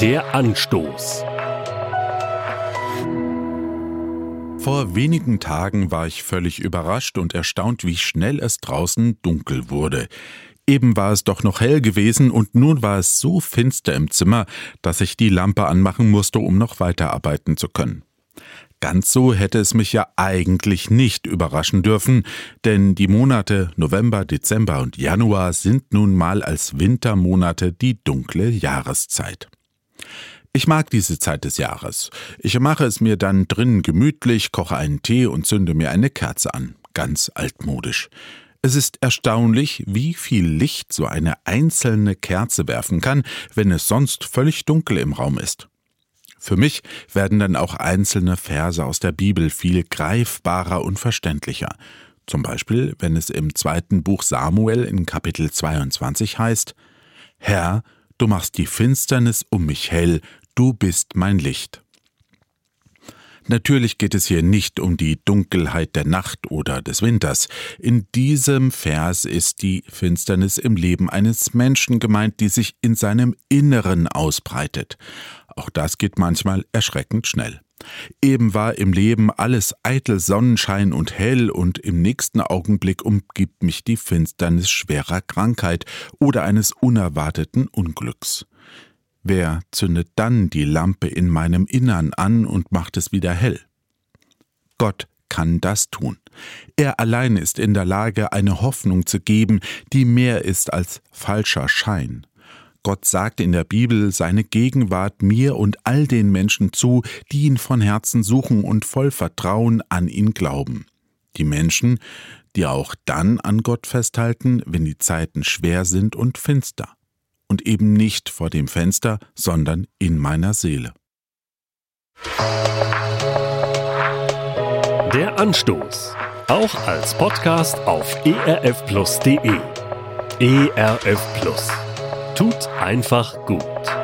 Der Anstoß. Vor wenigen Tagen war ich völlig überrascht und erstaunt, wie schnell es draußen dunkel wurde. Eben war es doch noch hell gewesen und nun war es so finster im Zimmer, dass ich die Lampe anmachen musste, um noch weiterarbeiten zu können. Ganz so hätte es mich ja eigentlich nicht überraschen dürfen, denn die Monate November, Dezember und Januar sind nun mal als Wintermonate die dunkle Jahreszeit. Ich mag diese Zeit des Jahres. Ich mache es mir dann drinnen gemütlich, koche einen Tee und zünde mir eine Kerze an. Ganz altmodisch. Es ist erstaunlich, wie viel Licht so eine einzelne Kerze werfen kann, wenn es sonst völlig dunkel im Raum ist. Für mich werden dann auch einzelne Verse aus der Bibel viel greifbarer und verständlicher. Zum Beispiel, wenn es im zweiten Buch Samuel in Kapitel 22 heißt, Herr, du machst die Finsternis um mich hell, du bist mein Licht. Natürlich geht es hier nicht um die Dunkelheit der Nacht oder des Winters. In diesem Vers ist die Finsternis im Leben eines Menschen gemeint, die sich in seinem Inneren ausbreitet. Auch das geht manchmal erschreckend schnell. Eben war im Leben alles eitel Sonnenschein und hell, und im nächsten Augenblick umgibt mich die Finsternis schwerer Krankheit oder eines unerwarteten Unglücks. Wer zündet dann die Lampe in meinem Innern an und macht es wieder hell? Gott kann das tun. Er allein ist in der Lage, eine Hoffnung zu geben, die mehr ist als falscher Schein. Gott sagt in der Bibel seine Gegenwart mir und all den Menschen zu, die ihn von Herzen suchen und voll Vertrauen an ihn glauben. Die Menschen, die auch dann an Gott festhalten, wenn die Zeiten schwer sind und finster und eben nicht vor dem Fenster, sondern in meiner Seele. Der Anstoß. Auch als Podcast auf erfplus.de. ERF Plus. Tut einfach gut.